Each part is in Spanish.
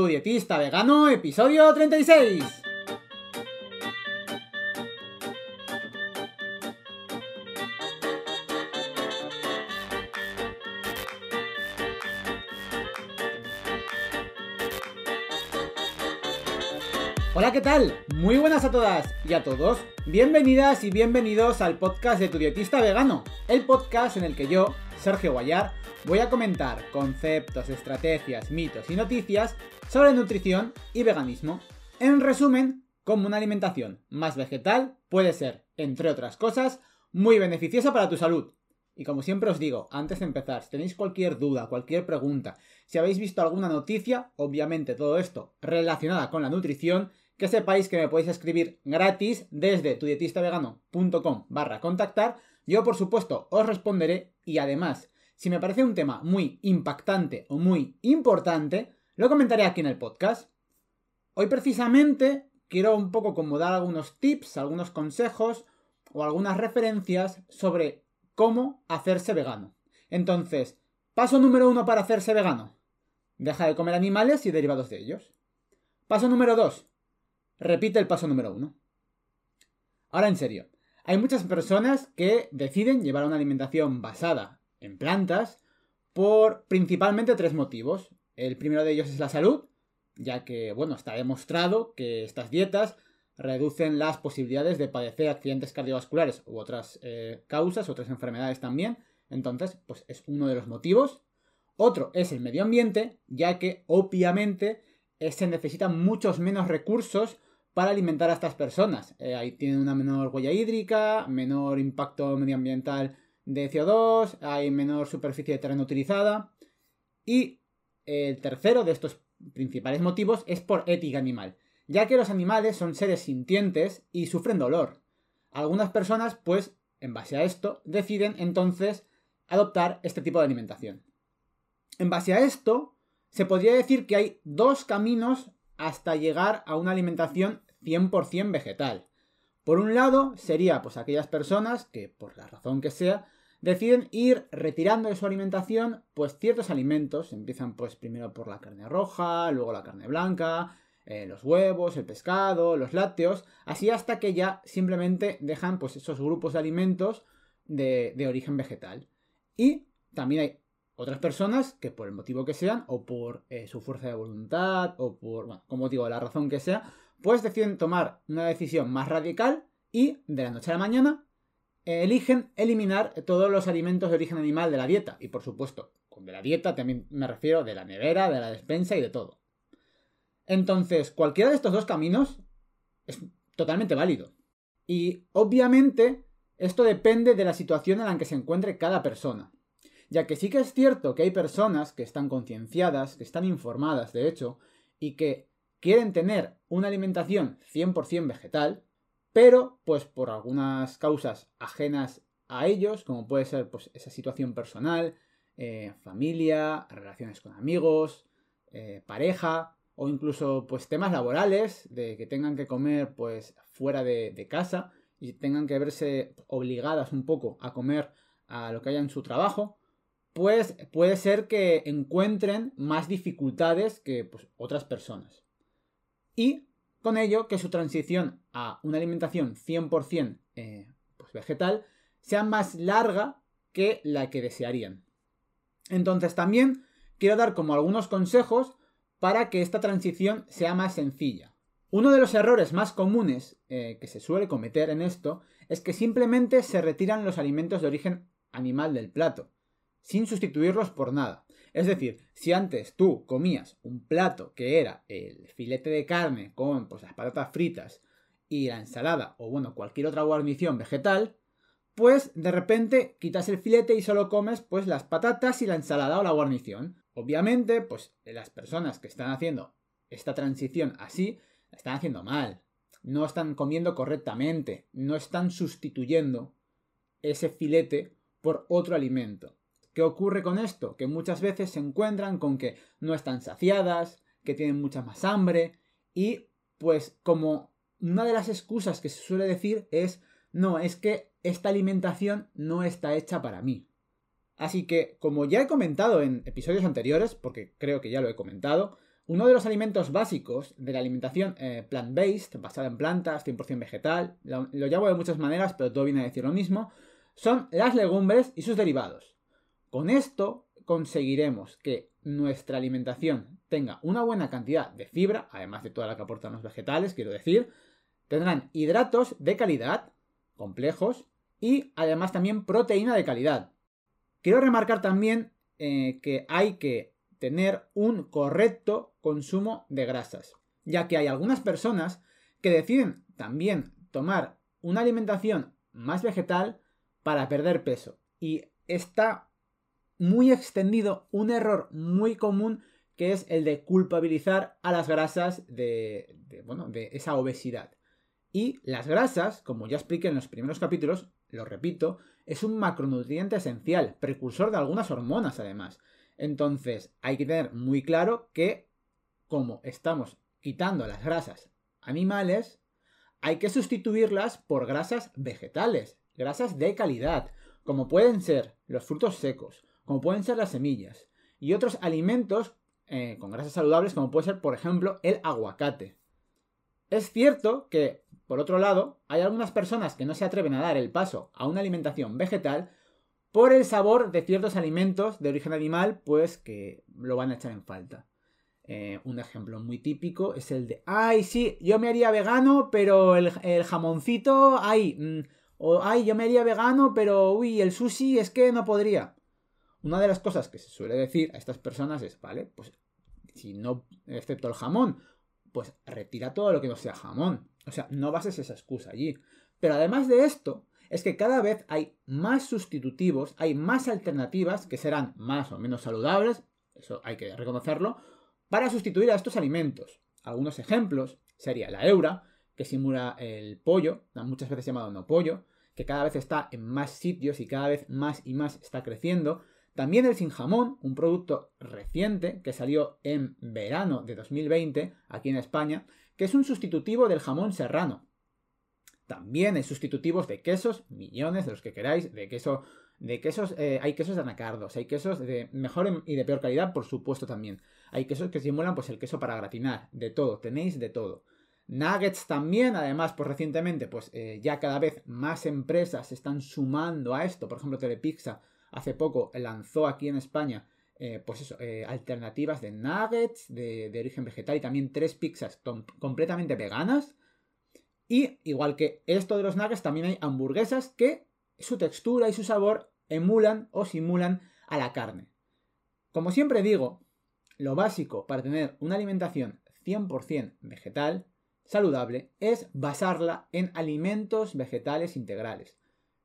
Tu dietista vegano, episodio 36. ¿Qué tal? Muy buenas a todas y a todos. Bienvenidas y bienvenidos al podcast de Tu dietista vegano, el podcast en el que yo, Sergio Guayar, voy a comentar conceptos, estrategias, mitos y noticias sobre nutrición y veganismo. En resumen, cómo una alimentación más vegetal puede ser, entre otras cosas, muy beneficiosa para tu salud. Y como siempre os digo, antes de empezar, si tenéis cualquier duda, cualquier pregunta, si habéis visto alguna noticia, obviamente todo esto relacionada con la nutrición, que sepáis que me podéis escribir gratis desde tudietistavegano.com barra contactar. Yo por supuesto os responderé y además, si me parece un tema muy impactante o muy importante, lo comentaré aquí en el podcast. Hoy precisamente quiero un poco como dar algunos tips, algunos consejos o algunas referencias sobre cómo hacerse vegano. Entonces, paso número uno para hacerse vegano. Deja de comer animales y derivados de ellos. Paso número dos repite el paso número uno. Ahora en serio, hay muchas personas que deciden llevar una alimentación basada en plantas por principalmente tres motivos. El primero de ellos es la salud, ya que, bueno, está demostrado que estas dietas reducen las posibilidades de padecer accidentes cardiovasculares u otras eh, causas, otras enfermedades también. Entonces, pues es uno de los motivos. Otro es el medio ambiente, ya que obviamente eh, se necesitan muchos menos recursos para alimentar a estas personas. Eh, ahí tienen una menor huella hídrica, menor impacto medioambiental de CO2, hay menor superficie de terreno utilizada. Y el tercero de estos principales motivos es por ética animal, ya que los animales son seres sintientes y sufren dolor. Algunas personas, pues, en base a esto, deciden entonces adoptar este tipo de alimentación. En base a esto, se podría decir que hay dos caminos hasta llegar a una alimentación 100% vegetal. Por un lado, sería pues aquellas personas que, por la razón que sea, deciden ir retirando de su alimentación pues ciertos alimentos. Empiezan pues primero por la carne roja, luego la carne blanca, eh, los huevos, el pescado, los lácteos, así hasta que ya simplemente dejan pues esos grupos de alimentos de, de origen vegetal. Y también hay otras personas que por el motivo que sean, o por eh, su fuerza de voluntad, o por, bueno, como digo, la razón que sea, pues deciden tomar una decisión más radical y de la noche a la mañana eligen eliminar todos los alimentos de origen animal de la dieta. Y por supuesto, con de la dieta también me refiero de la nevera, de la despensa y de todo. Entonces, cualquiera de estos dos caminos es totalmente válido. Y obviamente, esto depende de la situación en la que se encuentre cada persona ya que sí que es cierto que hay personas que están concienciadas, que están informadas, de hecho, y que quieren tener una alimentación 100% vegetal, pero pues por algunas causas ajenas a ellos, como puede ser pues, esa situación personal, eh, familia, relaciones con amigos, eh, pareja, o incluso pues temas laborales, de que tengan que comer pues fuera de, casa y tengan que verse obligadas un poco a comer a lo que haya en su trabajo, pues puede ser que encuentren más dificultades que pues, otras personas. Y con ello que su transición a una alimentación 100% eh, pues, vegetal sea más larga que la que desearían. Entonces también quiero dar como algunos consejos para que esta transición sea más sencilla. Uno de los errores más comunes eh, que se suele cometer en esto es que simplemente se retiran los alimentos de origen animal del plato sin sustituirlos por nada. Es decir, si antes tú comías un plato que era el filete de carne con pues, las patatas fritas y la ensalada o bueno, cualquier otra guarnición vegetal, pues de repente quitas el filete y solo comes pues las patatas y la ensalada o la guarnición. Obviamente, pues las personas que están haciendo esta transición así, la están haciendo mal. No están comiendo correctamente, no están sustituyendo ese filete por otro alimento. ¿Qué ocurre con esto? Que muchas veces se encuentran con que no están saciadas, que tienen mucha más hambre y pues como una de las excusas que se suele decir es no, es que esta alimentación no está hecha para mí. Así que, como ya he comentado en episodios anteriores, porque creo que ya lo he comentado, Uno de los alimentos básicos de la alimentación eh, plant-based, basada en plantas, 100% vegetal, lo, lo, llamo de muchas maneras, pero todo viene a decir lo mismo, son las legumbres y sus derivados. Con esto conseguiremos que nuestra alimentación tenga una buena cantidad de fibra, además de toda la que aportan los vegetales, quiero decir, tendrán hidratos de calidad, complejos, y además también proteína de calidad. Quiero remarcar también eh, que hay que tener un correcto consumo de grasas, ya que hay algunas personas que deciden también tomar una alimentación más vegetal para perder peso. Y está muy extendido un error muy común que es el de culpabilizar a las grasas de, bueno, de esa obesidad. Y las grasas, como ya expliqué en los primeros capítulos, lo repito, es un macronutriente esencial, precursor de algunas hormonas además. Entonces, hay que tener muy claro que como estamos quitando las grasas animales, hay que sustituirlas por grasas vegetales, grasas de calidad, como pueden ser los frutos secos, como pueden ser las semillas, y otros alimentos eh, con grasas saludables, como puede ser, por ejemplo, el aguacate. Es cierto que, por otro lado, hay algunas personas que no se atreven a dar el paso a una alimentación vegetal por el sabor de ciertos alimentos de origen animal, pues que lo van a echar en falta. Eh, un ejemplo muy típico es el de, ay, sí, yo me haría vegano, pero el, jamoncito, ay, mm, o ay, yo me haría vegano, pero uy, el sushi es que no podría. Una de las cosas que se suele decir a estas personas es, vale, pues si no, excepto el jamón, pues retira todo lo que no sea jamón. O sea, no bases esa excusa allí. Pero además de esto, es que cada vez hay más sustitutivos, hay más alternativas que serán más o menos saludables, eso hay que reconocerlo, para sustituir a estos alimentos. Algunos ejemplos sería la eura, que simula el pollo, muchas veces llamado no pollo, que cada vez está en más sitios y cada vez más y más está creciendo. También el sin jamón, un producto reciente que salió en verano de 2020 aquí en España, que es un sustitutivo del jamón serrano. También hay sustitutivos de quesos, millones de los que queráis, de queso, de quesos, eh, hay quesos de anacardos, hay quesos de mejor y de peor calidad, por supuesto también. Hay quesos que simulan pues el queso para gratinar, de todo, tenéis de todo. Nuggets también, además, pues recientemente, pues eh, ya cada vez más empresas se están sumando a esto. Por ejemplo, Telepizza hace poco lanzó aquí en España, eh, pues eso, alternativas de nuggets de, de, origen vegetal y también tres pizzas completamente veganas y igual que esto de los nuggets, también hay hamburguesas que su textura y su sabor emulan o simulan a la carne. Como siempre digo, lo básico para tener una alimentación 100% vegetal, saludable, es basarla en alimentos vegetales integrales.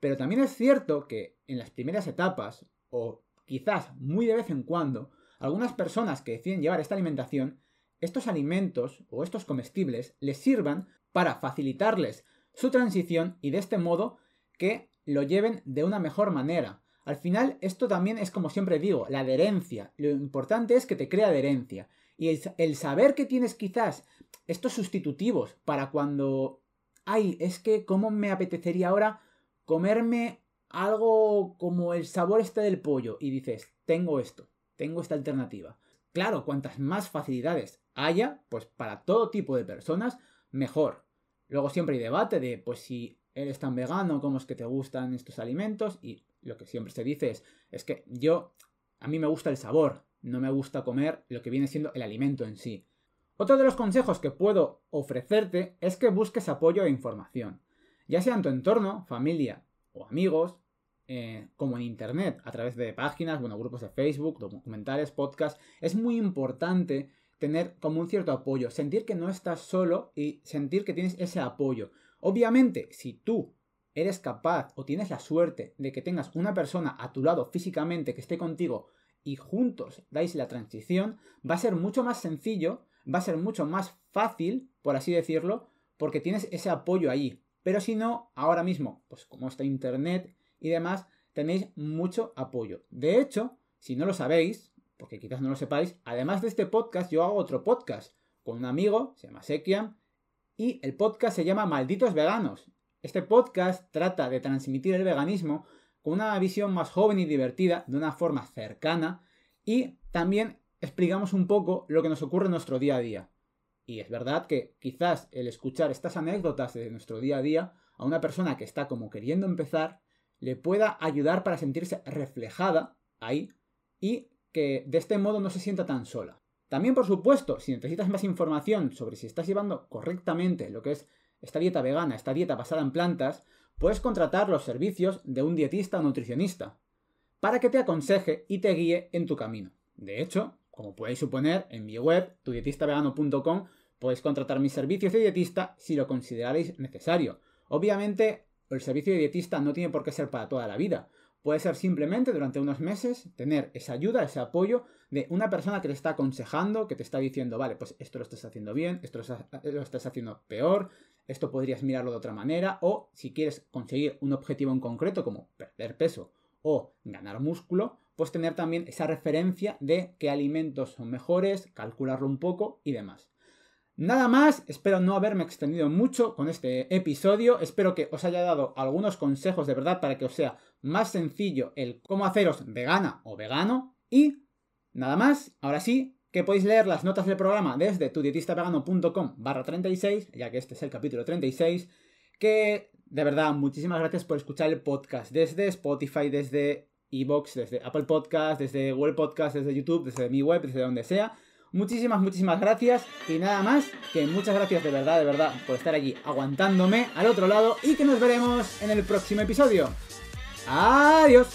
Pero también es cierto que en las primeras etapas, o quizás muy de vez en cuando, algunas personas que deciden llevar esta alimentación, estos alimentos o estos comestibles les sirvan para facilitarles su transición y de este modo que lo lleven de una mejor manera. Al final, esto también es como siempre digo, la adherencia. Lo importante es que te crea adherencia. Y el, saber que tienes quizás estos sustitutivos para cuando, ay, es que cómo me apetecería ahora comerme algo como el sabor este del pollo y dices, tengo esto, tengo esta alternativa. Claro, cuantas más facilidades haya, pues para todo tipo de personas, mejor. Luego siempre hay debate de, pues si eres tan vegano, ¿cómo es que te gustan estos alimentos? Y lo que siempre se dice es, es que yo, a mí me gusta el sabor, no me gusta comer lo que viene siendo el alimento en sí. Otro de los consejos que puedo ofrecerte es que busques apoyo e información, ya sea en tu entorno, familia o amigos, eh, como en Internet, a través de páginas, bueno, grupos de Facebook, documentales, podcasts. Es muy importante tener como un cierto apoyo, sentir que no estás solo y sentir que tienes ese apoyo. Obviamente, si tú eres capaz o tienes la suerte de que tengas una persona a tu lado físicamente que esté contigo y juntos dais la transición, va a ser mucho más sencillo, va a ser mucho más fácil, por así decirlo, porque tienes ese apoyo ahí. Pero si no, ahora mismo, pues como está Internet y demás, tenéis mucho apoyo. De hecho, si no lo sabéis, porque quizás no lo sepáis, además de este podcast, yo hago otro podcast con un amigo, se llama Sekiam, y el podcast se llama Malditos Veganos. Este podcast trata de transmitir el veganismo con una visión más joven y divertida, de una forma cercana, y también explicamos un poco lo que nos ocurre en nuestro día a día. Y es verdad que quizás el escuchar estas anécdotas de nuestro día a día a una persona que está como queriendo empezar le pueda ayudar para sentirse reflejada ahí y que de este modo no se sienta tan sola. También, por supuesto, si necesitas más información sobre si estás llevando correctamente lo que es esta dieta vegana, esta dieta basada en plantas, puedes contratar los servicios de un dietista o nutricionista para que te aconseje y te guíe en tu camino. De hecho, como podéis suponer, en mi web, tudietistavegano.com, podéis contratar mis servicios de dietista si lo consideraréis necesario. Obviamente, el servicio de dietista no tiene por qué ser para toda la vida. Puede ser simplemente durante unos meses tener esa ayuda, ese apoyo de una persona que te está aconsejando, que te está diciendo, vale, pues esto lo estás haciendo bien, esto lo estás haciendo peor, esto podrías mirarlo de otra manera, o si quieres conseguir un objetivo en concreto como perder peso o ganar músculo, pues tener también esa referencia de qué alimentos son mejores, calcularlo un poco y demás. Nada más, espero no haberme extendido mucho con este episodio, espero que os haya dado algunos consejos de verdad para que os sea más sencillo el cómo haceros vegana o vegano y nada más, ahora sí, que podéis leer las notas del programa desde tudietistavegano.com barra 36, ya que este es el capítulo 36, que de verdad, muchísimas gracias por escuchar el podcast desde Spotify, desde Evox, desde Apple Podcast, desde Google Podcast, desde YouTube, desde mi web, desde donde sea. Muchísimas, muchísimas gracias. Y nada más, que muchas gracias de verdad, de verdad, por estar allí aguantándome al otro lado y que nos veremos en el próximo episodio. Adiós.